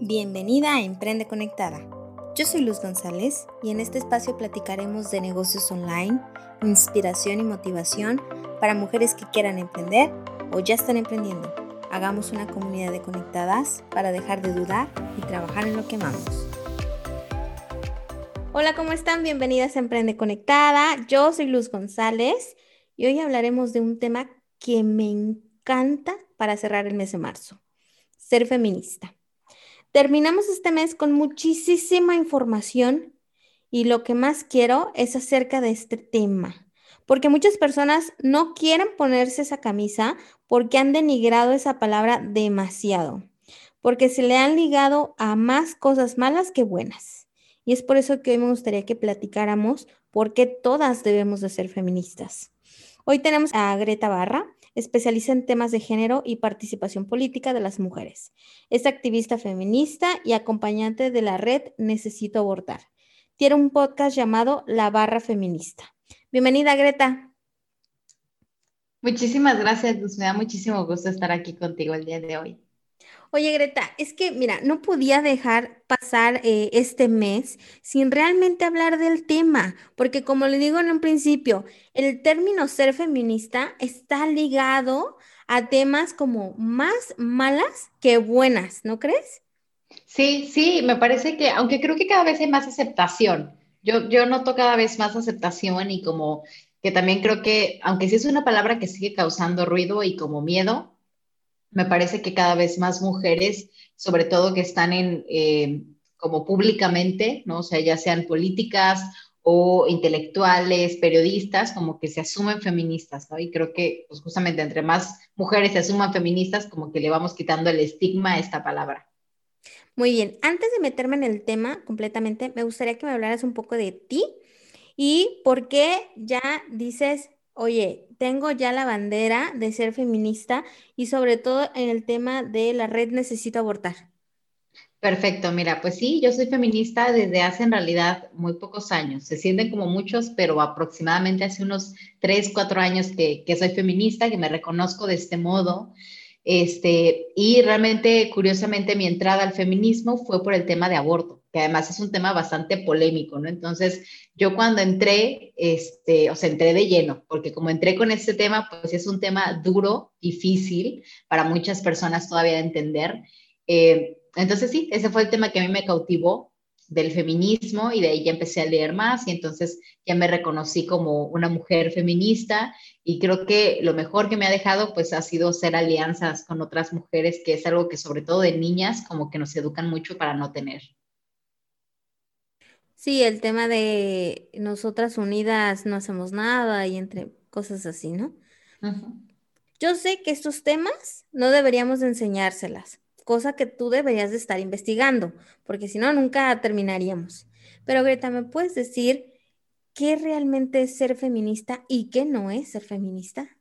Bienvenida a Emprende Conectada. Yo soy Luz González y en este espacio platicaremos de negocios online, inspiración y motivación para mujeres que quieran emprender o ya están emprendiendo. Hagamos una comunidad de conectadas para dejar de dudar y trabajar en lo que amamos. Hola, ¿cómo están? Bienvenidas a Emprende Conectada. Yo soy Luz González y hoy hablaremos de un tema que me encanta para cerrar el mes de marzo, ser feminista. Terminamos este mes con muchísima información y lo que más quiero es acerca de este tema, porque muchas personas no quieren ponerse esa camisa porque han denigrado esa palabra demasiado, porque se le han ligado a más cosas malas que buenas. Y es por eso que hoy me gustaría que platicáramos por qué todas debemos de ser feministas. Hoy tenemos a Greta Barra, especializa en temas de género y participación política de las mujeres. Es activista feminista y acompañante de la red Necesito Abortar. Tiene un podcast llamado La Barra Feminista. Bienvenida, Greta. Muchísimas gracias, Luz. Me da muchísimo gusto estar aquí contigo el día de hoy. Oye, Greta, es que, mira, no podía dejar eh, este mes sin realmente hablar del tema, porque como le digo en un principio, el término ser feminista está ligado a temas como más malas que buenas, ¿no crees? Sí, sí, me parece que, aunque creo que cada vez hay más aceptación, yo, yo noto cada vez más aceptación y como que también creo que, aunque sí es una palabra que sigue causando ruido y como miedo, me parece que cada vez más mujeres, sobre todo que están en, eh, como públicamente, ¿no? O sea, ya sean políticas o intelectuales, periodistas, como que se asumen feministas, ¿no? Y creo que, pues justamente entre más mujeres se asuman feministas, como que le vamos quitando el estigma a esta palabra. Muy bien, antes de meterme en el tema completamente, me gustaría que me hablaras un poco de ti y por qué ya dices oye, tengo ya la bandera de ser feminista y sobre todo en el tema de la red necesito abortar. Perfecto, mira, pues sí, yo soy feminista desde hace en realidad muy pocos años. Se sienten como muchos, pero aproximadamente hace unos tres, cuatro años que, que soy feminista, que me reconozco de este modo. Este, y realmente, curiosamente, mi entrada al feminismo fue por el tema de aborto, que además es un tema bastante polémico, ¿no? Entonces, yo cuando entré, este, o sea, entré de lleno, porque como entré con este tema, pues es un tema duro, difícil para muchas personas todavía de entender. Eh, entonces, sí, ese fue el tema que a mí me cautivó del feminismo y de ahí ya empecé a leer más y entonces ya me reconocí como una mujer feminista y creo que lo mejor que me ha dejado pues ha sido hacer alianzas con otras mujeres, que es algo que sobre todo de niñas como que nos educan mucho para no tener. Sí, el tema de nosotras unidas no hacemos nada y entre cosas así, ¿no? Yo sé que estos temas no deberíamos enseñárselas, cosa que tú deberías de estar investigando, porque si no, nunca terminaríamos. Pero Greta, ¿me puedes decir qué realmente es ser feminista y qué no es ser feminista?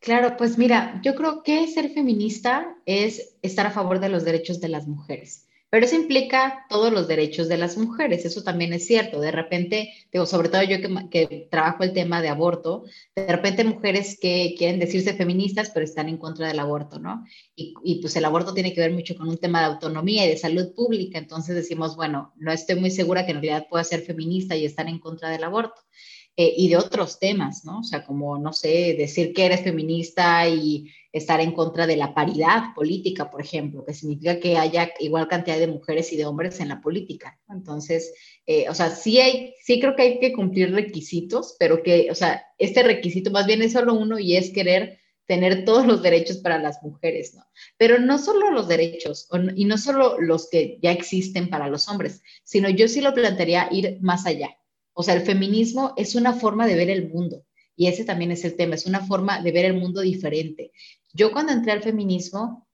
Claro, pues mira, yo creo que ser feminista es estar a favor de los derechos de las mujeres. Pero eso implica todos los derechos de las mujeres, eso también es cierto. De repente, digo, sobre todo yo que, trabajo el tema de aborto, de repente mujeres que quieren decirse feministas, pero están en contra del aborto, ¿no? Y, y pues el aborto tiene que ver mucho con un tema de autonomía y de salud pública, entonces decimos, bueno, no estoy muy segura que en realidad pueda ser feminista y estar en contra del aborto. Eh, y de otros temas, ¿no? O sea, como, no sé, decir que eres feminista y estar en contra de la paridad política, por ejemplo, que significa que haya igual cantidad de mujeres y de hombres en la política. Entonces, eh, o sea, sí, hay, sí creo que hay que cumplir requisitos, pero que, o sea, este requisito más bien es solo uno y es querer tener todos los derechos para las mujeres, ¿no? Pero no solo los derechos y no solo los que ya existen para los hombres, sino yo sí lo plantearía ir más allá. O sea, el feminismo es una forma de ver el mundo y ese también es el tema, es una forma de ver el mundo diferente. Yo cuando entré al feminismo,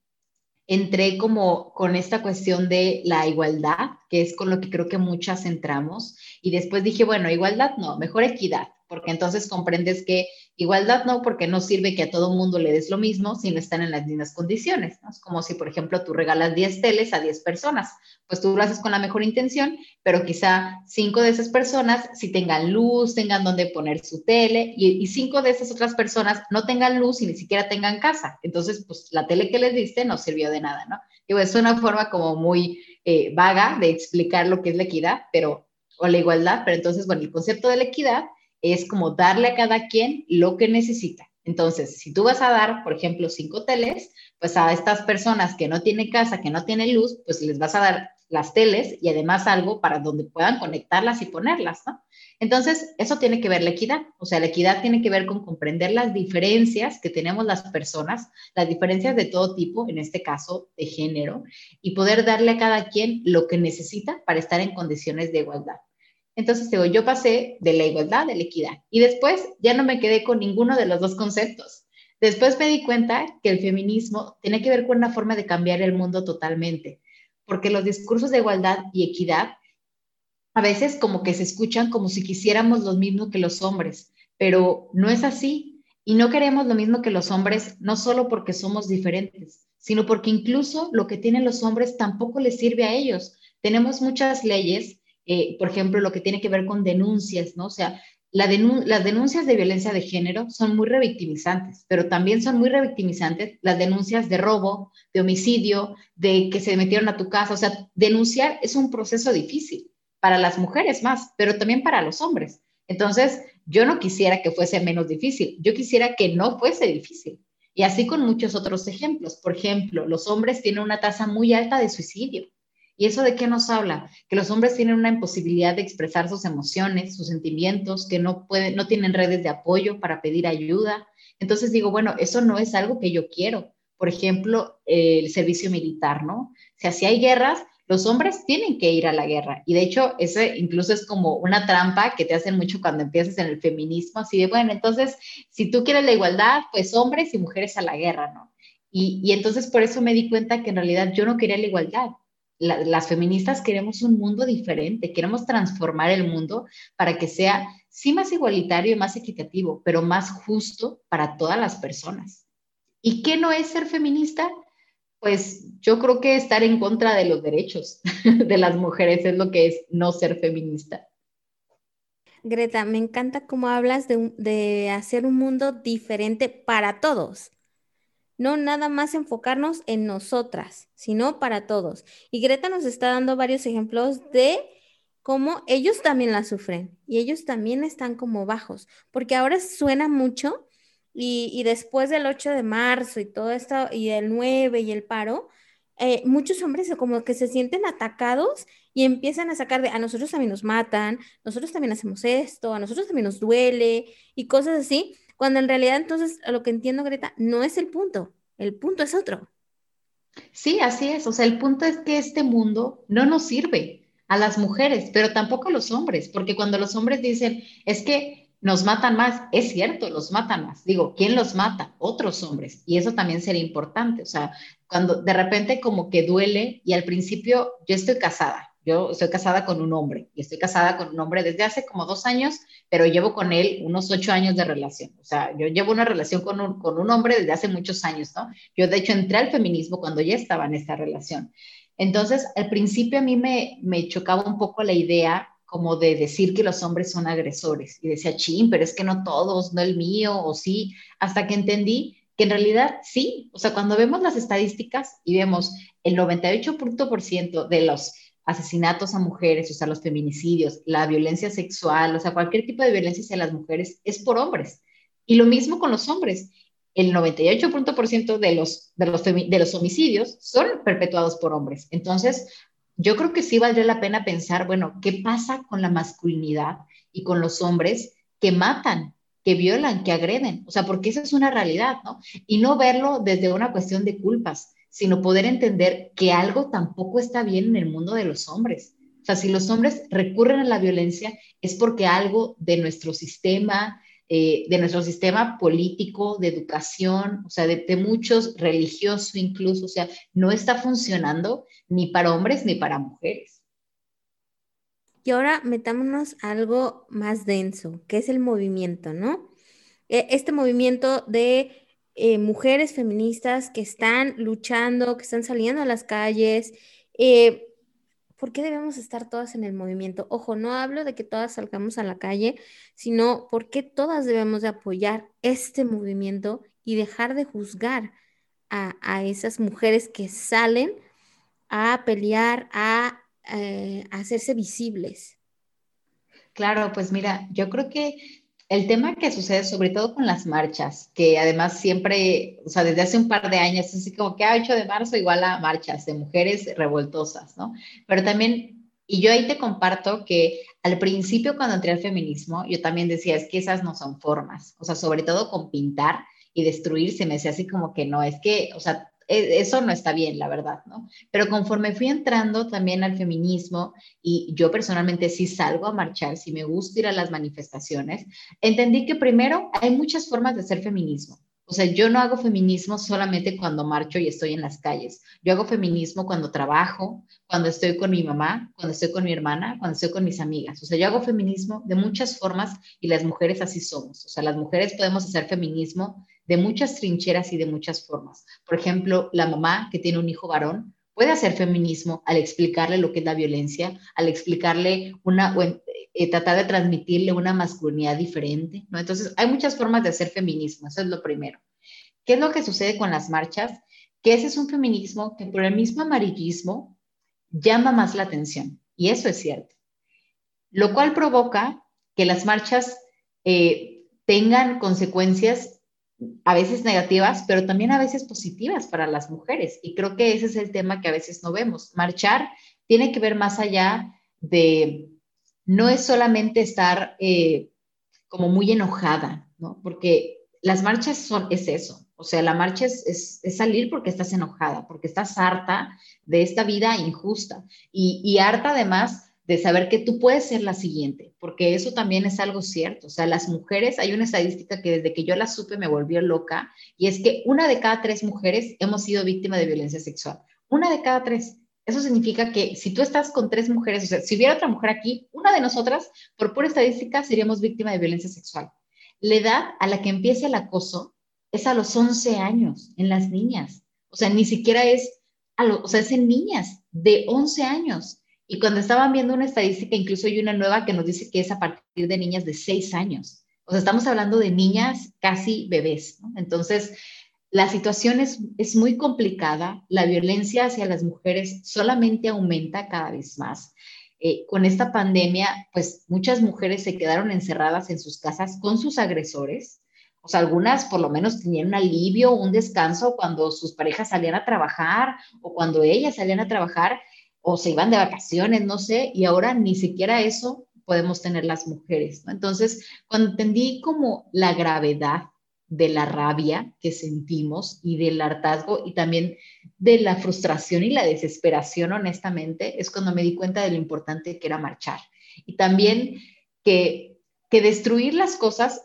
entré como con esta cuestión de la igualdad, que es con lo que creo que muchas entramos, y después dije, bueno, igualdad no, mejor equidad porque entonces comprendes que igualdad no, porque no sirve que a todo mundo le des lo mismo si no están en las mismas condiciones. ¿no? Es como si, por ejemplo, tú regalas 10 teles a 10 personas, pues tú lo haces con la mejor intención, pero quizá 5 de esas personas si tengan luz, tengan donde poner su tele, y, 5 de esas otras personas no tengan luz y ni siquiera tengan casa. Entonces, pues la tele que les diste no sirvió de nada, ¿no? es una forma como muy eh, vaga de explicar lo que es la equidad, pero, o la igualdad, pero entonces, bueno, el concepto de la equidad es como darle a cada quien lo que necesita. Entonces, si tú vas a dar, por ejemplo, cinco teles, pues a estas personas que no tienen casa, que no tienen luz, pues les vas a dar las teles y además algo para donde puedan conectarlas y ponerlas, ¿no? Entonces, eso tiene que ver la equidad. O sea, la equidad tiene que ver con comprender las diferencias que tenemos las personas, las diferencias de todo tipo, en este caso de género, y poder darle a cada quien lo que necesita para estar en condiciones de igualdad. Entonces, digo, yo pasé de la igualdad a la equidad y después ya no me quedé con ninguno de los dos conceptos. Después me di cuenta que el feminismo tiene que ver con una forma de cambiar el mundo totalmente, porque los discursos de igualdad y equidad a veces como que se escuchan como si quisiéramos lo mismo que los hombres, pero no es así. Y no queremos lo mismo que los hombres, no solo porque somos diferentes, sino porque incluso lo que tienen los hombres tampoco les sirve a ellos. Tenemos muchas leyes eh, por ejemplo, lo que tiene que ver con denuncias, ¿no? O sea, las denuncias de violencia de género son muy revictimizantes, pero también son muy revictimizantes las denuncias de robo, de homicidio, de que se metieron a tu casa. O sea, denunciar es un proceso difícil para las mujeres más, pero también para los hombres. Entonces, yo no quisiera que fuese menos difícil, yo quisiera que no fuese difícil. Y así con muchos otros ejemplos. Por ejemplo, los hombres tienen una tasa muy alta de suicidio. ¿Y eso de qué nos habla? Que los hombres tienen una imposibilidad de expresar sus emociones, sus sentimientos, que no pueden, no tienen redes de apoyo para pedir ayuda. Entonces digo, bueno, eso no es algo que yo quiero. Por ejemplo, el servicio militar, ¿no? O sea, si hay guerras, los hombres tienen que ir a la guerra. Y de hecho, ese incluso es como una trampa que te hacen mucho cuando empiezas en el feminismo, así de, bueno, entonces, si tú quieres la igualdad, pues hombres y mujeres a la guerra, ¿no? Y entonces por eso me di cuenta que en realidad yo no quería la igualdad, las feministas queremos un mundo diferente, queremos transformar el mundo para que sea sí más igualitario y más equitativo, pero más justo para todas las personas. ¿Y qué no es ser feminista? Pues yo creo que estar en contra de los derechos de las mujeres es lo que es no ser feminista. Greta, me encanta cómo hablas de, de hacer un mundo diferente para todos no nada más enfocarnos en nosotras, sino para todos. Y Greta nos está dando varios ejemplos de cómo ellos también la sufren y ellos también están como bajos, porque ahora suena mucho y, después del 8 de marzo y todo esto, y el 9 y el paro, eh, muchos hombres como que se sienten atacados y empiezan a sacar de a nosotros también nos matan, nosotros también hacemos esto, a nosotros también nos duele y cosas así, cuando en realidad entonces lo que entiendo, Greta, no es el punto, el punto es otro. Sí, así es. O sea, el punto es que este mundo no nos sirve a las mujeres, pero tampoco a los hombres, porque cuando los hombres dicen, es que nos matan más, es cierto, los matan más. Digo, ¿quién los mata? Otros hombres. Y eso también sería importante. O sea, cuando de repente como que duele y al principio yo estoy casada yo estoy casada con un hombre y estoy casada con un hombre desde hace como dos años, pero llevo con él unos ocho años de relación. O sea, yo llevo una relación con un, con un hombre desde hace muchos años, ¿no? Yo de hecho entré al feminismo cuando ya estaba en esta relación. Entonces, al principio a mí me, me chocaba un poco la idea como de decir que los hombres son agresores. Y decía, ching, pero es que no todos, no el mío, o sí, hasta que entendí que en realidad sí. O sea, cuando vemos las estadísticas y vemos el 98% de los asesinatos a mujeres, o sea, los feminicidios, la violencia sexual, o sea, cualquier tipo de violencia hacia las mujeres es por hombres. Y lo mismo con los hombres. El 98% de los, de los, de los homicidios son perpetuados por hombres. Entonces, yo creo que sí valdría la pena pensar, bueno, ¿qué pasa con la masculinidad y con los hombres que matan, que violan, que agreden? O sea, porque esa es una realidad, ¿no? Y no verlo desde una cuestión de culpas, sino poder entender que algo tampoco está bien en el mundo de los hombres. O sea, si los hombres recurren a la violencia es porque algo de nuestro sistema, eh, de nuestro sistema político, de educación, o sea, de, muchos, religioso incluso, o sea, no está funcionando ni para hombres ni para mujeres. Y ahora metámonos a algo más denso, que es el movimiento, ¿no? E, este movimiento de eh, mujeres feministas que están luchando, que están saliendo a las calles. Eh, ¿Por qué debemos estar todas en el movimiento? Ojo, no hablo de que todas salgamos a la calle, sino porque todas debemos de apoyar este movimiento y dejar de juzgar a, esas mujeres que salen a pelear, eh, a hacerse visibles. Claro, pues mira, yo creo que el tema que sucede sobre todo con las marchas, que además siempre, o sea, desde hace un par de años, así como que a ah, 8 de marzo igual a marchas de mujeres revoltosas, ¿no? Pero también, y yo ahí te comparto que al principio cuando entré al feminismo, yo también decía, es que esas no son formas, o sea, sobre todo con pintar y destruir, se me decía así como que no, es que, o sea, eso no está bien, la verdad, ¿no? Pero conforme fui entrando también al feminismo y yo personalmente sí salgo a marchar, sí me gusta ir a las manifestaciones, entendí que primero hay muchas formas de hacer feminismo. O sea, yo no hago feminismo solamente cuando marcho y estoy en las calles. Yo hago feminismo cuando trabajo, cuando estoy con mi mamá, cuando estoy con mi hermana, cuando estoy con mis amigas. O sea, yo hago feminismo de muchas formas y las mujeres así somos. O sea, las mujeres podemos hacer feminismo de muchas trincheras y de muchas formas. Por ejemplo, la mamá que tiene un hijo varón puede hacer feminismo al explicarle lo que es la violencia, al explicarle una, o eh, tratar de transmitirle una masculinidad diferente. Entonces, hay muchas formas de hacer feminismo, eso es lo primero. ¿Qué es lo que sucede con las marchas? Que ese es un feminismo que por el mismo amarillismo llama más la atención, y eso es cierto. Lo cual provoca que las marchas eh, tengan consecuencias a veces negativas, pero también a veces positivas para las mujeres. Y creo que ese es el tema que a veces no vemos. Marchar tiene que ver más allá de, no es solamente estar eh, como muy enojada, ¿no? Porque las marchas son, es eso. O sea, la marcha es, es, salir porque estás enojada, porque estás harta de esta vida injusta y, y harta además de saber que tú puedes ser la siguiente, porque eso también es algo cierto. O sea, las mujeres, hay una estadística que desde que yo la supe me volvió loca, y es que una de cada tres mujeres hemos sido víctima de violencia sexual. Una de cada tres. Eso significa que si tú estás con tres mujeres, o sea, si hubiera otra mujer aquí, una de nosotras, por pura estadística, seríamos víctima de violencia sexual. La edad a la que empieza el acoso es a los 11 años en las niñas. O sea, ni siquiera es, a o sea, es en niñas de 11 años. Y cuando estaban viendo una estadística, incluso hay una nueva que nos dice que es a partir de niñas de seis años. O sea, estamos hablando de niñas casi bebés. Entonces, la situación es, es muy complicada. La violencia hacia las mujeres solamente aumenta cada vez más. Eh, con esta pandemia, pues muchas mujeres se quedaron encerradas en sus casas con sus agresores. O sea, algunas por lo menos tenían un alivio, un descanso cuando sus parejas salían a trabajar o cuando ellas salían a trabajar o se iban de vacaciones, no sé, y ahora ni siquiera eso podemos tener las mujeres. Entonces, cuando entendí como la gravedad de la rabia que sentimos y del hartazgo y también de la frustración y la desesperación, honestamente, es cuando me di cuenta de lo importante que era marchar. Y también que, que destruir las cosas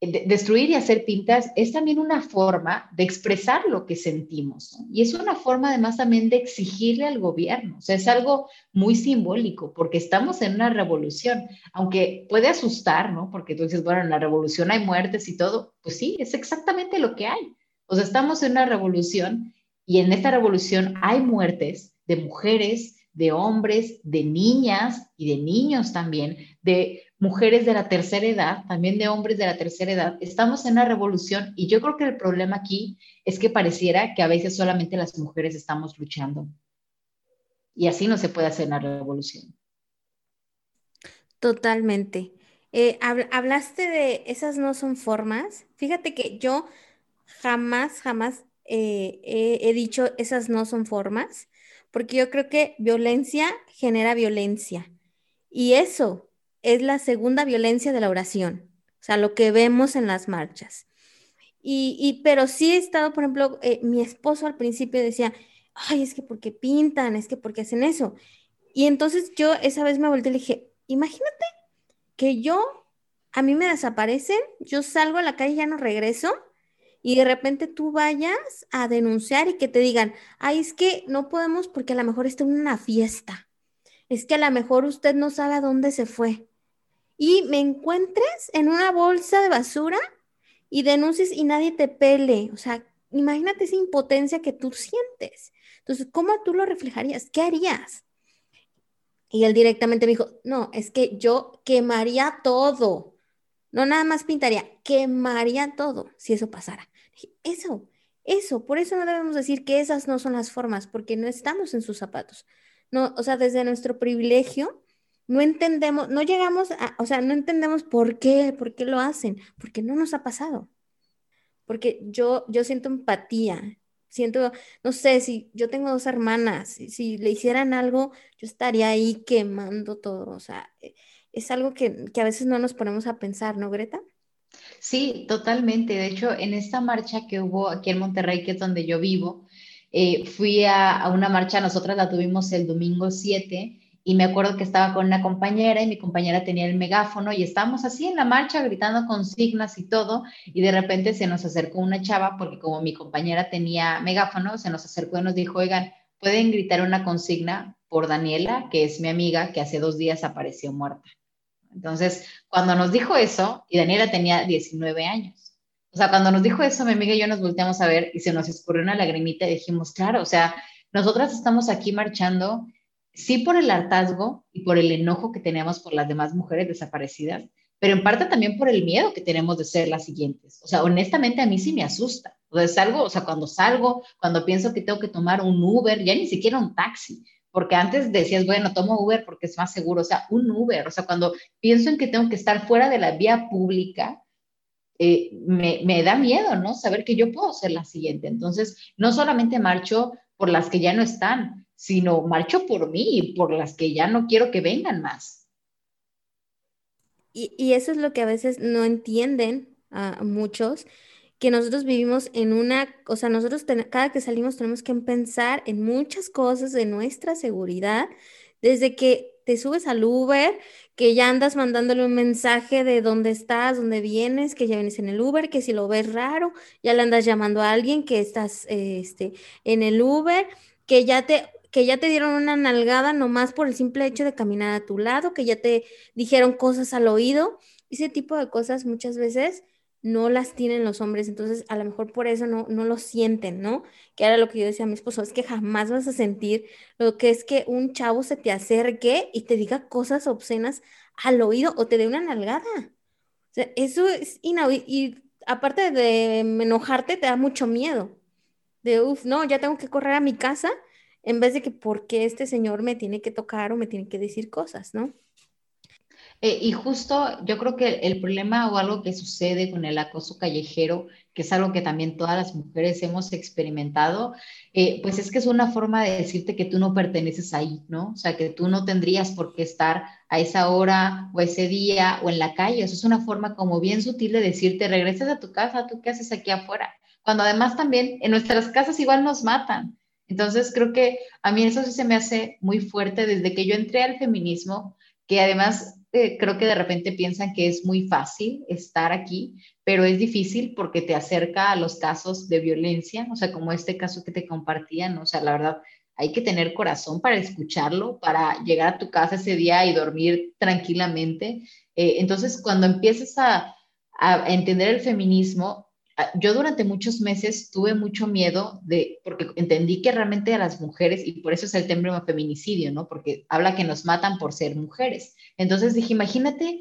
destruir y hacer pintas es también una forma de expresar lo que sentimos. Y es una forma además también de exigirle al gobierno. O sea, es algo muy simbólico porque estamos en una revolución, aunque puede asustar, ¿no? Porque tú dices, bueno, en la revolución hay muertes y todo. Pues sí, es exactamente lo que hay. O sea, estamos en una revolución y en esta revolución hay muertes de mujeres, de hombres, de niñas y de niños también, de mujeres de la tercera edad, también de hombres de la tercera edad. Estamos en una revolución y yo creo que el problema aquí es que pareciera que a veces solamente las mujeres estamos luchando. Y así no se puede hacer una revolución. Totalmente. Eh, hablaste de esas no son formas. Fíjate que yo jamás, jamás eh, he dicho esas no son formas, porque yo creo que violencia genera violencia. Y eso es la segunda violencia de la oración, o sea, lo que vemos en las marchas. Y, pero sí he estado, por ejemplo, eh, mi esposo al principio decía, ay, es que porque pintan, es que porque hacen eso. Y entonces yo esa vez me volteé y le dije, imagínate que yo, a mí me desaparecen, yo salgo a la calle y ya no regreso, y de repente tú vayas a denunciar y que te digan, ay, es que no podemos porque a lo mejor está en una fiesta, es que a lo mejor usted no sabe a dónde se fue y me encuentres en una bolsa de basura y denuncies y nadie te pele. O sea, imagínate esa impotencia que tú sientes. Entonces, ¿cómo tú lo reflejarías? ¿Qué harías? Y él directamente me dijo, no, es que yo quemaría todo. No nada más pintaría, quemaría todo si eso pasara. Eso, eso, por eso no debemos decir que esas no son las formas, porque no estamos en sus zapatos. No, o sea, desde nuestro privilegio no entendemos, no llegamos a, o sea, no entendemos por qué, por qué lo hacen, porque no nos ha pasado. Porque yo, yo siento empatía, siento, no sé, si yo tengo dos hermanas, si, le hicieran algo, yo estaría ahí quemando todo, o sea, es algo que, que a veces no nos ponemos a pensar, ¿no, Greta? Sí, totalmente. De hecho, en esta marcha que hubo aquí en Monterrey, que es donde yo vivo, eh, fui a, una marcha, nosotras la tuvimos el domingo 7 y me acuerdo que estaba con una compañera y mi compañera tenía el megáfono y estábamos así en la marcha gritando consignas y todo y de repente se nos acercó una chava porque como mi compañera tenía megáfono, se nos acercó y nos dijo, oigan, pueden gritar una consigna por Daniela, que es mi amiga, que hace dos días apareció muerta. Entonces, cuando nos dijo eso, y Daniela tenía 19 años, o sea, cuando nos dijo eso, mi amiga y yo nos volteamos a ver y se nos escurrió una lagrimita y dijimos, claro, o sea, nosotras estamos aquí marchando, sí por el hartazgo y por el enojo que tenemos por las demás mujeres desaparecidas, pero en parte también por el miedo que tenemos de ser las siguientes. O sea, honestamente a mí sí me asusta. O sea, salgo, o sea, cuando salgo, cuando pienso que tengo que tomar un Uber, ya ni siquiera un taxi, porque antes decías, bueno, tomo Uber porque es más seguro, o sea, un Uber, o sea, cuando pienso en que tengo que estar fuera de la vía pública, eh, me, da miedo, ¿no? Saber que yo puedo ser la siguiente. Entonces, no solamente marcho por las que ya no están, sino marcho por mí y por las que ya no quiero que vengan más. Y, y eso es lo que a veces no entienden a muchos, que nosotros vivimos en una, o sea, nosotros cada que salimos tenemos que pensar en muchas cosas de nuestra seguridad, desde que te subes al Uber, que ya andas mandándole un mensaje de dónde estás, dónde vienes, que ya vienes en el Uber, que si lo ves raro, ya le andas llamando a alguien que estás este, en el Uber, que ya te que ya te dieron una nalgada nomás por el simple hecho de caminar a tu lado, que ya te dijeron cosas al oído, ese tipo de cosas muchas veces no las tienen los hombres, entonces a lo mejor por eso no, no lo sienten, ¿no? Que era lo que yo decía a mi esposo, es que jamás vas a sentir lo que es que un chavo se te acerque y te diga cosas obscenas al oído o te dé una nalgada. O sea, eso es inaudito. Y aparte de enojarte, te da mucho miedo. De, uff, no, ya tengo que correr a mi casa en vez de que porque este señor me tiene que tocar o me tiene que decir cosas, ¿no? Eh, y justo yo creo que el problema o algo que sucede con el acoso callejero, que es algo que también todas las mujeres hemos experimentado, eh, pues es que es una forma de decirte que tú no perteneces ahí, ¿no? O sea, que tú no tendrías por qué estar a esa hora o ese día o en la calle. Eso es una forma como bien sutil de decirte, regresas a tu casa, ¿tú qué haces aquí afuera? Cuando además también en nuestras casas igual nos matan. Entonces creo que a mí eso sí se me hace muy fuerte desde que yo entré al feminismo, que además eh, creo que de repente piensan que es muy fácil estar aquí, pero es difícil porque te acerca a los casos de violencia, o sea, como este caso que te compartían, o sea, la verdad, hay que tener corazón para escucharlo, para llegar a tu casa ese día y dormir tranquilamente. Eh, entonces, cuando empiezas a, entender el feminismo, yo durante muchos meses tuve mucho miedo de, porque entendí que realmente a las mujeres, y por eso es el término feminicidio, ¿no? Porque habla que nos matan por ser mujeres. Entonces dije, imagínate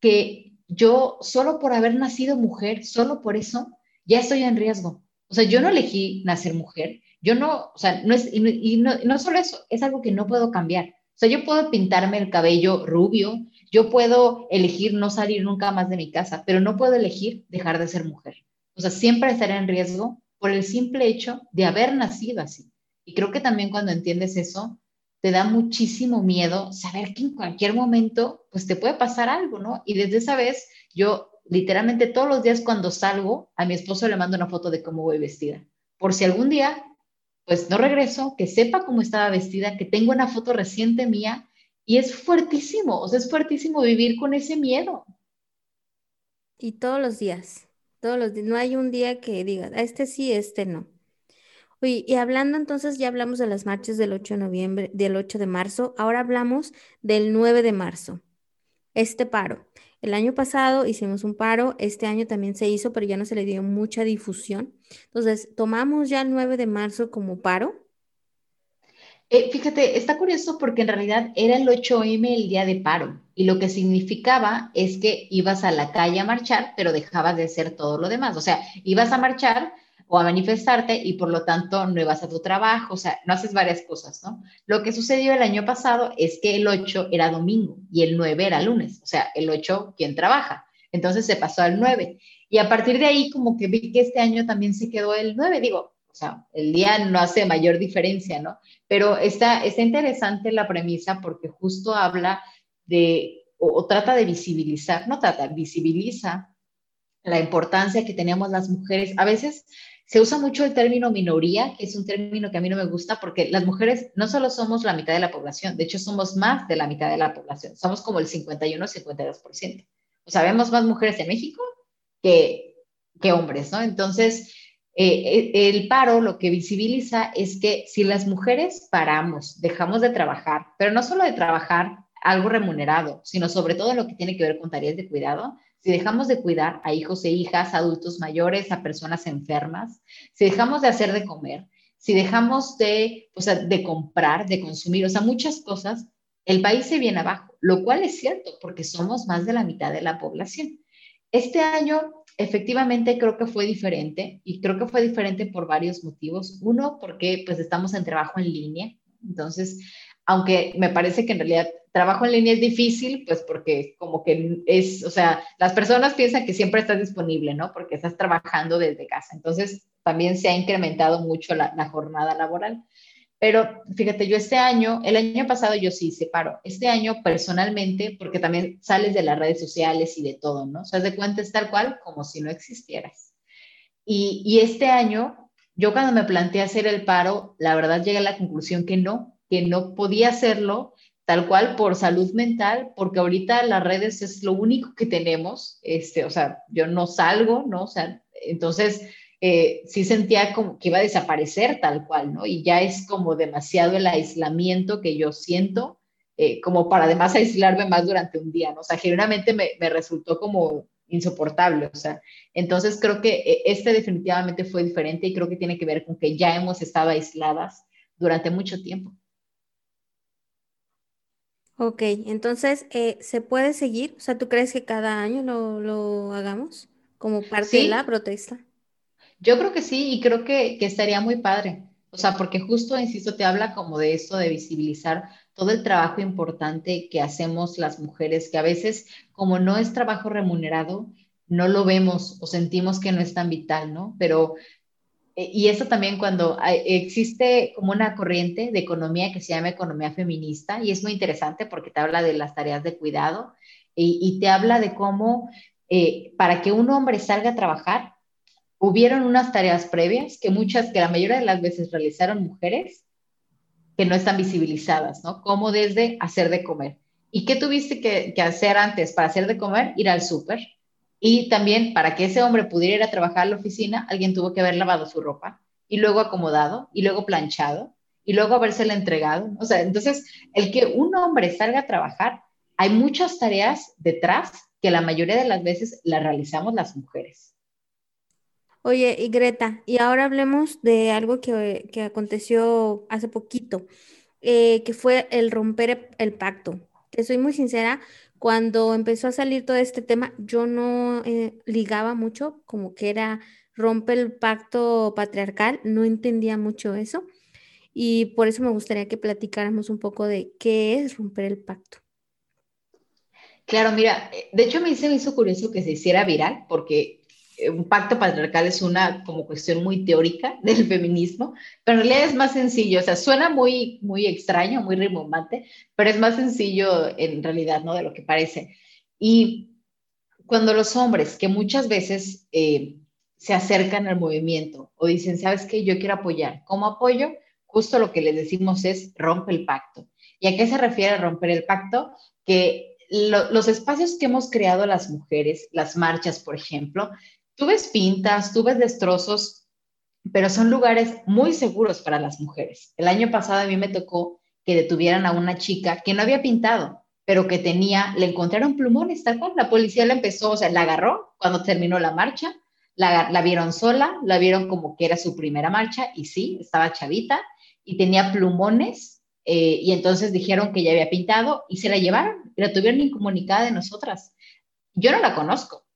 que yo solo por haber nacido mujer, solo por eso, ya estoy en riesgo. O sea, yo no elegí nacer mujer, yo no, o sea, no es, y, no, no solo eso, es algo que no puedo cambiar. O sea, yo puedo pintarme el cabello rubio, yo puedo elegir no salir nunca más de mi casa, pero no puedo elegir dejar de ser mujer. O sea, siempre estaré en riesgo por el simple hecho de haber nacido así. Y creo que también cuando entiendes eso, te da muchísimo miedo saber que en cualquier momento, pues te puede pasar algo, ¿no? Y desde esa vez, yo literalmente todos los días cuando salgo, a mi esposo le mando una foto de cómo voy vestida. Por si algún día, pues no regreso, que sepa cómo estaba vestida, que tengo una foto reciente mía. Y es fuertísimo, o sea, es fuertísimo vivir con ese miedo. Y todos los días. Todos los días. No hay un día que diga, este sí, este no. Oye, y hablando entonces, ya hablamos de las marchas del 8 de noviembre, del 8 de marzo, ahora hablamos del 9 de marzo, este paro. El año pasado hicimos un paro, este año también se hizo, pero ya no se le dio mucha difusión. Entonces, tomamos ya el 9 de marzo como paro. Eh, fíjate, está curioso porque en realidad era el 8M el día de paro y lo que significaba es que ibas a la calle a marchar, pero dejabas de hacer todo lo demás. O sea, ibas a marchar o a manifestarte y por lo tanto no ibas a tu trabajo, o sea, no haces varias cosas, ¿no? Lo que sucedió el año pasado es que el 8 era domingo y el 9 era lunes, o sea, el 8, ¿quién trabaja? Entonces se pasó al 9. Y a partir de ahí como que vi que este año también se quedó el 9, digo, o sea, el día no hace mayor diferencia, ¿no? Pero está, está interesante la premisa porque justo habla de, o, trata de visibilizar, no trata, visibiliza la importancia que tenemos las mujeres. A veces se usa mucho el término minoría, que es un término que a mí no me gusta porque las mujeres no solo somos la mitad de la población, de hecho somos más de la mitad de la población, somos como el 51-52%. O sea, vemos más mujeres en México que, que hombres, ¿no? Entonces, eh, eh, el paro lo que visibiliza es que si las mujeres paramos, dejamos de trabajar, pero no solo de trabajar algo remunerado, sino sobre todo lo que tiene que ver con tareas de cuidado, si dejamos de cuidar a hijos e hijas, adultos mayores, a personas enfermas, si dejamos de hacer de comer, si dejamos de, o sea, de comprar, de consumir, o sea, muchas cosas, el país se viene abajo, lo cual es cierto porque somos más de la mitad de la población. Este año efectivamente creo que fue diferente y creo que fue diferente por varios motivos. Uno, porque pues estamos en trabajo en línea, entonces, aunque me parece que en realidad trabajo en línea es difícil, pues porque como que es, o sea, las personas piensan que siempre estás disponible, ¿no? Porque estás trabajando desde casa. Entonces, también se ha incrementado mucho la, la jornada laboral. Pero fíjate, yo este año, el año pasado yo sí separo. Este año personalmente, porque también sales de las redes sociales y de todo, ¿no? O sea, de cuenta es tal cual como si no existieras. Y, y este año, yo cuando me planteé hacer el paro, la verdad llegué a la conclusión que no, que no podía hacerlo tal cual por salud mental, porque ahorita las redes es lo único que tenemos, este, o sea, yo no salgo, ¿no? O sea, entonces eh, sí sentía como que iba a desaparecer tal cual, ¿no? Y ya es como demasiado el aislamiento que yo siento, eh, como para además aislarme más durante un día, ¿no? O sea, generalmente me, me resultó como insoportable, o sea, entonces creo que eh, este definitivamente fue diferente y creo que tiene que ver con que ya hemos estado aisladas durante mucho tiempo. Ok, entonces, ¿se puede seguir? O sea, ¿tú crees que cada año lo, lo hagamos como parte de la Sí, protesta? Yo creo que sí y creo que, que estaría muy padre. O sea, porque justo, insisto, te habla como de esto de visibilizar todo el trabajo importante que hacemos las mujeres, que a veces, como no es trabajo remunerado, no lo vemos o sentimos que no es tan vital, ¿no? Pero, eh, y eso también cuando existe como una corriente de economía que se llama economía feminista, y es muy interesante porque te habla de las tareas de cuidado y, y te habla de cómo eh, para que un hombre salga a trabajar, hubieron unas tareas previas que muchas, que la mayoría de las veces realizaron mujeres que no están visibilizadas, ¿no? Como desde hacer de comer. ¿Y qué tuviste que, hacer antes para hacer de comer? Ir al súper. Y también para que ese hombre pudiera ir a trabajar a la oficina, alguien tuvo que haber lavado su ropa y luego acomodado y luego planchado y luego habérsela entregado. O sea, entonces, el que un hombre salga a trabajar, hay muchas tareas detrás que la mayoría de las veces las realizamos las mujeres. Oye, y Greta, y ahora hablemos de algo que, que aconteció hace poquito, eh, que fue el romper el pacto. Te soy muy sincera, cuando empezó a salir todo este tema, yo no eh, ligaba mucho, como que era romper el pacto patriarcal, no entendía mucho eso, y por eso me gustaría que platicáramos un poco de qué es romper el pacto. Claro, mira, eh, de hecho mí se me hizo curioso que se hiciera viral porque un pacto patriarcal es una como cuestión muy teórica del feminismo, pero en realidad es más sencillo, o sea, suena muy, muy extraño, muy rimbombante, pero es más sencillo en realidad, ¿no? De lo que parece. Y cuando los hombres, que muchas veces eh, se acercan al movimiento o dicen, ¿sabes qué? Yo quiero apoyar. ¿Cómo apoyo? Justo lo que les decimos es rompe el pacto. ¿Y a qué se refiere romper el pacto? Que lo, los espacios que hemos creado las mujeres, las marchas, por ejemplo, tú ves pintas, tú ves destrozos, pero son lugares muy seguros para las mujeres. El año pasado a mí me tocó que detuvieran a una chica que no había pintado, pero que tenía, le encontraron plumones, tal cual. La policía la empezó, o sea, la agarró cuando terminó la marcha, la, vieron sola, la vieron como que era su primera marcha, y sí, estaba chavita, y tenía plumones, eh, y entonces dijeron que ya había pintado, y se la llevaron, la tuvieron incomunicada de nosotras. Yo no la conozco,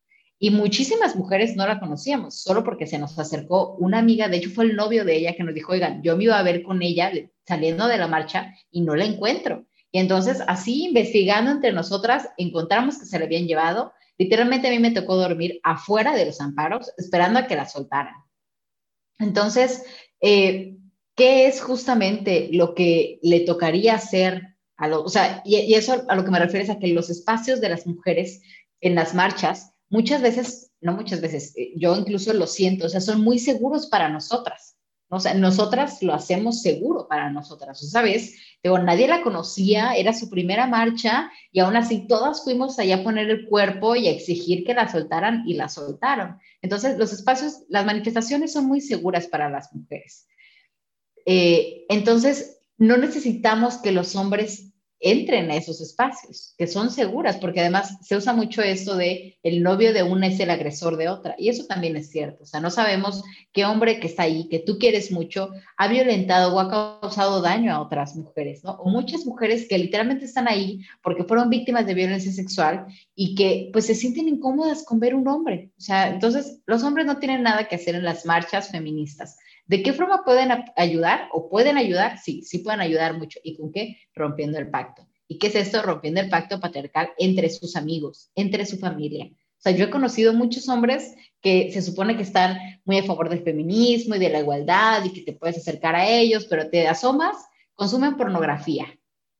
Y muchísimas mujeres no la conocíamos, solo porque se nos acercó una amiga, de hecho fue el novio de ella que nos dijo, oigan, yo me iba a ver con ella saliendo de la marcha y no la encuentro. Y entonces, así investigando entre nosotras, encontramos que se la habían llevado. Literalmente a mí me tocó dormir afuera de los amparos, esperando a que la soltaran. Entonces, eh, ¿qué es justamente lo que le tocaría hacer a lo, o sea, y, y, eso a lo que me refiero es a que los espacios de las mujeres en las marchas, muchas veces, no muchas veces, eh, yo incluso lo siento, o sea, son muy seguros para nosotras. O sea, nosotras lo hacemos seguro para nosotras, ¿sabes? Digo, nadie la conocía, era su primera marcha y aún así todas fuimos allá a poner el cuerpo y a exigir que la soltaran y la soltaron. Entonces, los espacios, las manifestaciones son muy seguras para las mujeres. Eh, entonces, no necesitamos que los hombres entren a esos espacios, que son seguras, porque además se usa mucho esto de el novio de una es el agresor de otra, y eso también es cierto, o sea, no sabemos qué hombre que está ahí, que tú quieres mucho, ha violentado o ha causado daño a otras mujeres, ¿no? O muchas mujeres que literalmente están ahí porque fueron víctimas de violencia sexual y que pues se sienten incómodas con ver un hombre, o sea, entonces los hombres no tienen nada que hacer en las marchas feministas. ¿De qué forma pueden ayudar o pueden ayudar? Sí, sí pueden ayudar mucho. ¿Y con qué? Rompiendo el pacto. ¿Y qué es esto? Rompiendo el pacto patriarcal entre sus amigos, entre su familia. O sea, yo he conocido muchos hombres que se supone que están muy a favor del feminismo y de la igualdad y que te puedes acercar a ellos, pero te asomas, consumen pornografía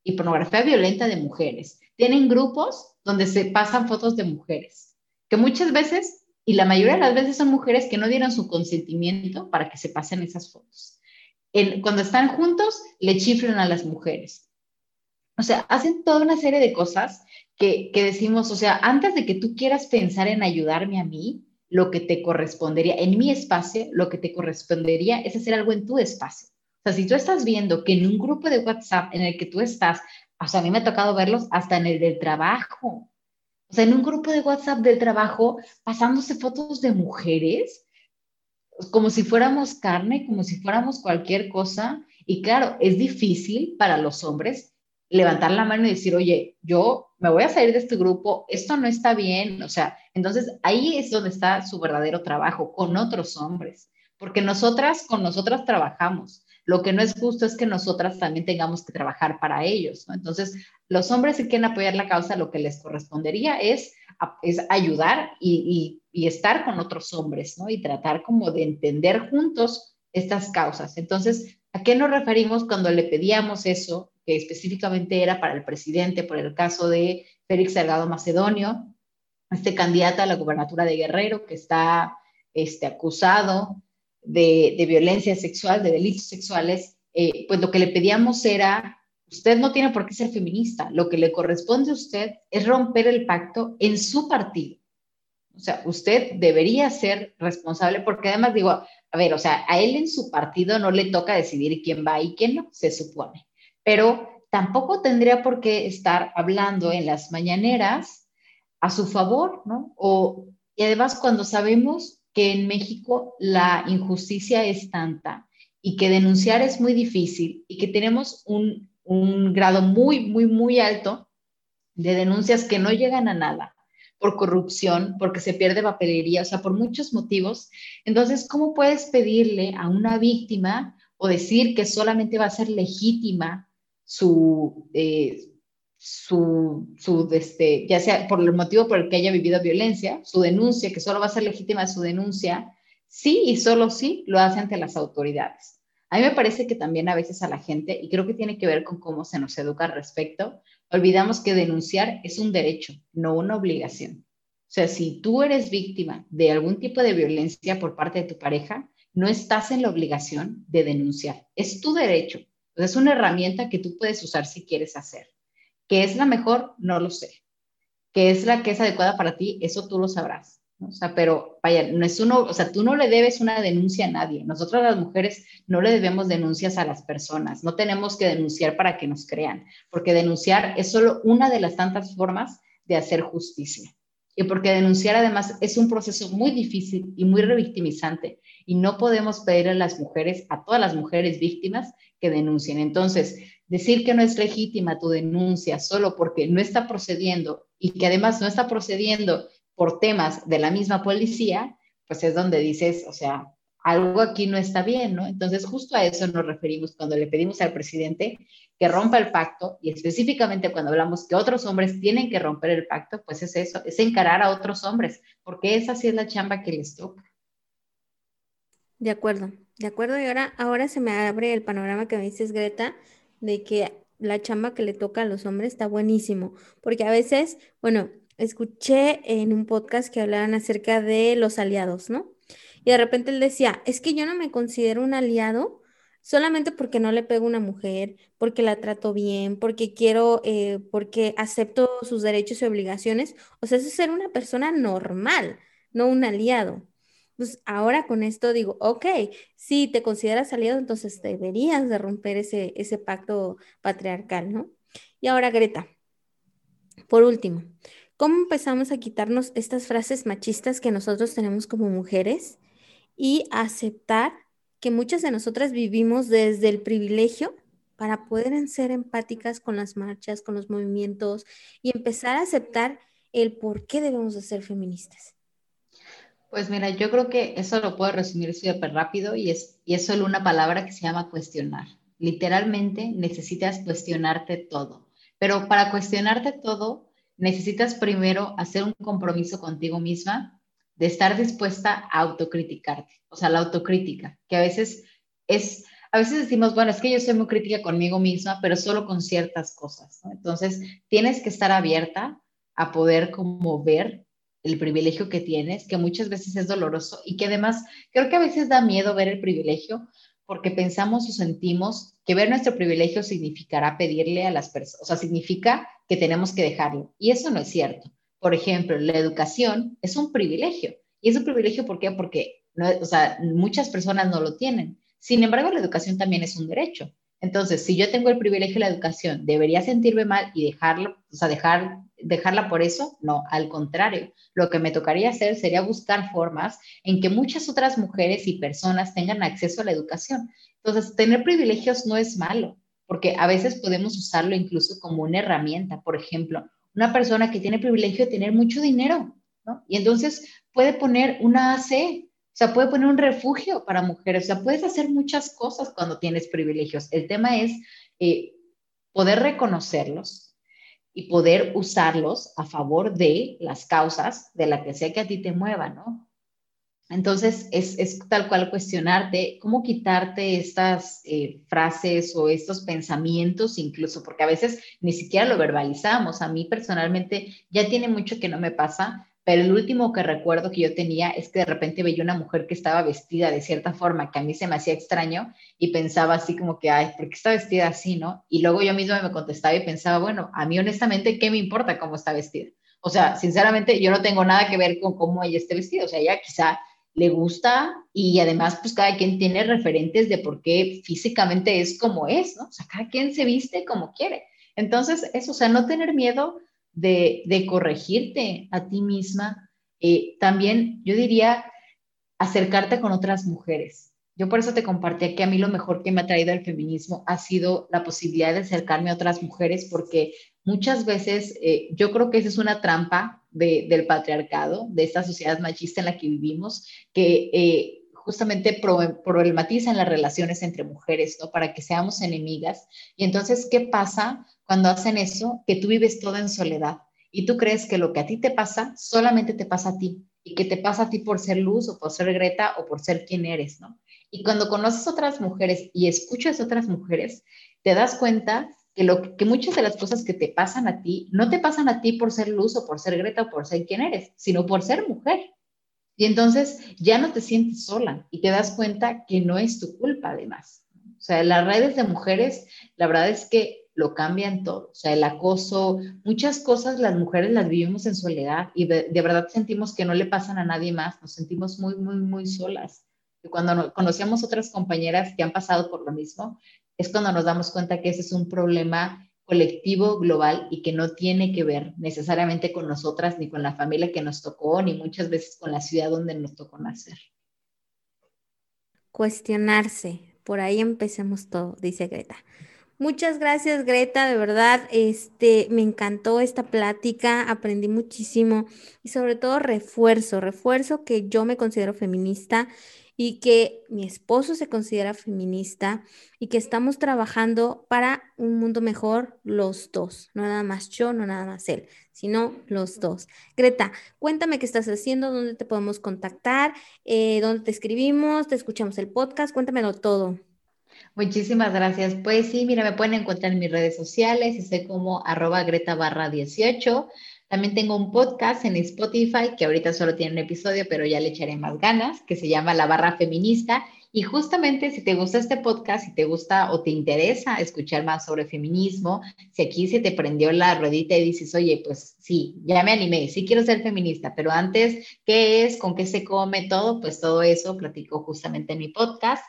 y pornografía violenta de mujeres. Tienen grupos donde se pasan fotos de mujeres, que muchas veces y la mayoría de las veces son mujeres que no dieron su consentimiento para que se pasen esas fotos. cuando están juntos, le chiflan a las mujeres. O sea, hacen toda una serie de cosas que, que decimos, o sea, antes de que tú quieras pensar en ayudarme a mí, lo que te correspondería, en mi espacio, lo que te correspondería es hacer algo en tu espacio. O sea, si tú estás viendo que en un grupo de WhatsApp en el que tú estás, o sea, a mí me ha tocado verlos hasta en el del trabajo, o sea, en un grupo de WhatsApp del trabajo, pasándose fotos de mujeres, como si fuéramos carne, como si fuéramos cualquier cosa. Y claro, es difícil para los hombres levantar la mano y decir, oye, yo me voy a salir de este grupo, esto no está bien. O sea, entonces ahí es donde está su verdadero trabajo con otros hombres, porque nosotras con nosotras trabajamos. Lo que no es justo es que nosotras también tengamos que trabajar para ellos, ¿no? Entonces, los hombres que quieren apoyar la causa, lo que les correspondería es, es ayudar y, y, estar con otros hombres, ¿no? Y tratar como de entender juntos estas causas. Entonces, ¿a qué nos referimos cuando le pedíamos eso, que específicamente era para el presidente, por el caso de Félix Salgado Macedonio, este candidato a la gubernatura de Guerrero que está este, acusado de, violencia sexual, de delitos sexuales, eh, pues lo que le pedíamos era, usted no tiene por qué ser feminista, lo que le corresponde a usted es romper el pacto en su partido. O sea, usted debería ser responsable porque además digo, a ver, o sea, a él en su partido no le toca decidir quién va y quién no, se supone. Pero tampoco tendría por qué estar hablando en las mañaneras a su favor, ¿no? O, y además cuando sabemos que en México la injusticia es tanta y que denunciar es muy difícil y que tenemos un, grado muy, muy, muy alto de denuncias que no llegan a nada por corrupción, porque se pierde papelería, o sea, por muchos motivos. Entonces, ¿cómo puedes pedirle a una víctima o decir que solamente va a ser legítima su, eh, su, su este, ya sea por el motivo por el que haya vivido violencia, su denuncia, que solo va a ser legítima su denuncia, sí y solo sí lo hace ante las autoridades. A mí me parece que también a veces a la gente, y creo que tiene que ver con cómo se nos educa al respecto, olvidamos que denunciar es un derecho, no una obligación. O sea, si tú eres víctima de algún tipo de violencia por parte de tu pareja, no estás en la obligación de denunciar. Es tu derecho. Es una herramienta que tú puedes usar si quieres hacer. ¿Qué es la mejor? No lo sé. ¿Qué es la que es adecuada para ti? Eso tú lo sabrás. O sea, pero vaya, no es uno, o sea, tú no le debes una denuncia a nadie. Nosotras las mujeres no le debemos denuncias a las personas. No tenemos que denunciar para que nos crean, porque denunciar es solo una de las tantas formas de hacer justicia. Y porque denunciar además es un proceso muy difícil y muy revictimizante y no podemos pedir a las mujeres, a todas las mujeres víctimas, que denuncien. Entonces, decir que no es legítima tu denuncia solo porque no está procediendo y que además no está procediendo por temas de la misma policía, pues es donde dices, o sea, algo aquí no está bien, ¿no? Entonces, justo a eso nos referimos cuando le pedimos al presidente que rompa el pacto y específicamente cuando hablamos que otros hombres tienen que romper el pacto, pues es eso, es encarar a otros hombres, porque esa sí es la chamba que les toca. De acuerdo, de acuerdo. Y ahora, ahora se me abre el panorama que me dices, Greta, de que la chamba que le toca a los hombres está buenísimo, porque a veces, bueno, escuché en un podcast que hablaban acerca de los aliados, ¿no? Y de repente él decía, es que yo no me considero un aliado solamente porque no le pego a una mujer, porque la trato bien, porque quiero, eh, porque acepto sus derechos y obligaciones. O sea, eso es ser una persona normal, no un aliado. Pues ahora con esto digo, ok, si te consideras aliado, entonces deberías de romper ese, ese pacto patriarcal, ¿no? Y ahora, Greta, por último, ¿cómo empezamos a quitarnos estas frases machistas que nosotros tenemos como mujeres y aceptar que muchas de nosotras vivimos desde el privilegio para poder ser empáticas con las marchas, con los movimientos y empezar a aceptar el por qué debemos de ser feministas. Pues mira, yo creo que eso lo puedo resumir súper rápido y es, y es solo una palabra que se llama cuestionar. Literalmente necesitas cuestionarte todo, pero para cuestionarte todo necesitas primero hacer un compromiso contigo misma de estar dispuesta a autocriticarte, o sea, la autocrítica, que a veces es, a veces decimos, bueno, es que yo soy muy crítica conmigo misma, pero solo con ciertas cosas, Entonces, tienes que estar abierta a poder como ver el privilegio que tienes, que muchas veces es doloroso y que además creo que a veces da miedo ver el privilegio porque pensamos o sentimos que ver nuestro privilegio significará pedirle a las personas, o sea, significa que tenemos que dejarlo. Y eso no es cierto. Por ejemplo, la educación es un privilegio. Y es un privilegio ¿por qué? porque o sea, muchas personas no lo tienen. Sin embargo, la educación también es un derecho. Entonces, si yo tengo el privilegio de la educación, ¿debería sentirme mal y dejarlo, o sea, dejar, dejarla por eso? No, al contrario. Lo que me tocaría hacer sería buscar formas en que muchas otras mujeres y personas tengan acceso a la educación. Entonces, tener privilegios no es malo, porque a veces podemos usarlo incluso como una herramienta. Por ejemplo, una persona que tiene privilegio de tener mucho dinero, ¿no? Y entonces puede poner una AC, o sea, puede poner un refugio para mujeres, o sea, puedes hacer muchas cosas cuando tienes privilegios. El tema es eh, poder reconocerlos y poder usarlos a favor de las causas de la que sea que a ti te mueva, ¿no? Entonces, es, tal cual cuestionarte cómo quitarte estas eh, frases o estos pensamientos incluso, porque a veces ni siquiera lo verbalizamos. A mí personalmente ya tiene mucho que no me pasa, pero el último que recuerdo que yo tenía es que de repente veía una mujer que estaba vestida de cierta forma que a mí se me hacía extraño y pensaba así como que, ay, ¿por qué está vestida así, no? Y luego yo misma me contestaba y pensaba, bueno, a mí honestamente, ¿qué me importa cómo está vestida? O sea, sinceramente, yo no tengo nada que ver con cómo ella esté vestida. O sea, ella quizá le gusta y además pues cada quien tiene referentes de por qué físicamente es como es, ¿no? O sea, cada quien se viste como quiere. Entonces, eso, o sea, no tener miedo de, de corregirte a ti misma. Eh, también yo diría acercarte con otras mujeres. Yo por eso te compartí que a mí lo mejor que me ha traído el feminismo ha sido la posibilidad de acercarme a otras mujeres porque muchas veces eh, yo creo que esa es una trampa del patriarcado, de esta sociedad machista en la que vivimos, que eh, justamente problematizan las relaciones entre mujeres, ¿no? Para que seamos enemigas. Y entonces, ¿qué pasa cuando hacen eso? Que tú vives toda en soledad y tú crees que lo que a ti te pasa solamente te pasa a ti y que te pasa a ti por ser luz o por ser Greta o por ser quien eres, ¿no? Y cuando conoces otras mujeres y escuchas otras mujeres, te das cuenta que, lo, que muchas de las cosas que te pasan a ti no te pasan a ti por ser luz o por ser Greta o por ser quien eres, sino por ser mujer. Y entonces ya no te sientes sola y te das cuenta que no es tu culpa además. O sea, las redes de mujeres, la verdad es que lo cambian todo. O sea, el acoso, muchas cosas las mujeres las vivimos en soledad y de, verdad sentimos que no le pasan a nadie más, nos sentimos muy, muy, muy solas. Y cuando conocemos otras compañeras que han pasado por lo mismo, es cuando nos damos cuenta que ese es un problema colectivo, global y que no tiene que ver necesariamente con nosotras, ni con la familia que nos tocó, ni muchas veces con la ciudad donde nos tocó nacer. Cuestionarse, por ahí empecemos todo, dice Greta. Muchas gracias, Greta, de verdad, este, me encantó esta plática, aprendí muchísimo y sobre todo refuerzo, refuerzo que yo me considero feminista y que mi esposo se considera feminista y que estamos trabajando para un mundo mejor los dos, no nada más yo, no nada más él, sino los dos. Greta, cuéntame qué estás haciendo, dónde te podemos contactar, eh, dónde te escribimos, te escuchamos el podcast, cuéntamelo todo. Muchísimas gracias. Pues sí, mira, me pueden encontrar en mis redes sociales, estoy como arroba greta barra 18. También tengo un podcast en Spotify que ahorita solo tiene un episodio, pero ya le echaré más ganas, que se llama La Barra Feminista. Y justamente si te gusta este podcast, si te gusta o te interesa escuchar más sobre feminismo, si aquí se te prendió la ruedita y dices, oye, pues sí, ya me animé, sí quiero ser feminista, pero antes, ¿qué es? ¿Con qué se come todo? Pues todo eso platico justamente en mi podcast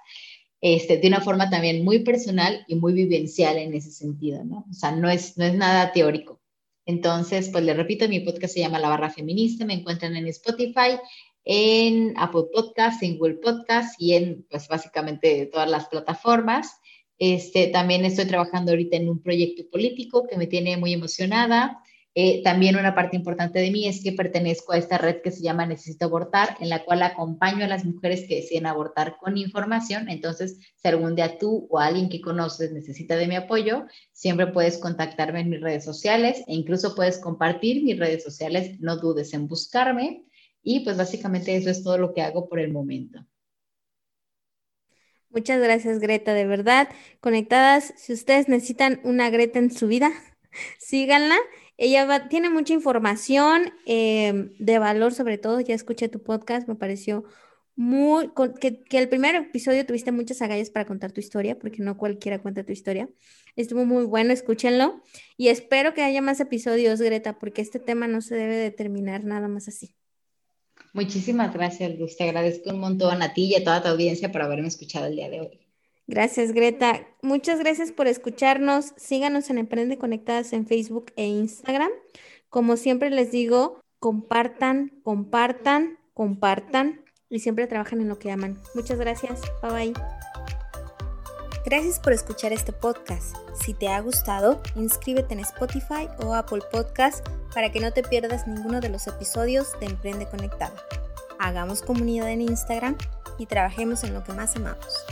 este, de una forma también muy personal y muy vivencial en ese sentido, ¿no? O sea, no es, no es nada teórico. Entonces, pues le repito, mi podcast se llama La Barra Feminista, me encuentran en Spotify, en Apple Podcasts, en Google Podcasts y en, pues básicamente todas las plataformas. Este, también estoy trabajando ahorita en un proyecto político que me tiene muy emocionada. Eh, también una parte importante de mí es que pertenezco a esta red que se llama Necesito Abortar, en la cual acompaño a las mujeres que deciden abortar con información. Entonces, si algún día tú o alguien que conoces necesita de mi apoyo, siempre puedes contactarme en mis redes sociales e incluso puedes compartir mis redes sociales. No dudes en buscarme. Y pues básicamente eso es todo lo que hago por el momento. Muchas gracias, Greta, de verdad. Conectadas, si ustedes necesitan una Greta en su vida, síganla. Ella tiene mucha información em, de valor, sobre todo. Ya escuché tu podcast, me pareció muy. Que, que, el primer episodio tuviste muchas agallas para contar tu historia, porque no cualquiera cuenta tu historia. Estuvo muy bueno, escúchenlo. Y espero que haya más episodios, Greta, porque este tema no se debe de terminar nada más así. Muchísimas gracias, Luz. Te agradezco un montón a ti y a toda tu audiencia por haberme escuchado el día de hoy. Gracias, Greta. Muchas gracias por escucharnos. Síganos en Emprende Conectadas en Facebook e Instagram. Como siempre les digo, compartan, compartan, compartan y siempre trabajan en lo que aman. Muchas gracias. Bye bye. Gracias por escuchar este podcast. Si te ha gustado, inscríbete en Spotify o Apple Podcast para que no te pierdas ninguno de los episodios de Emprende Conectado. Hagamos comunidad en Instagram y trabajemos en lo que más amamos.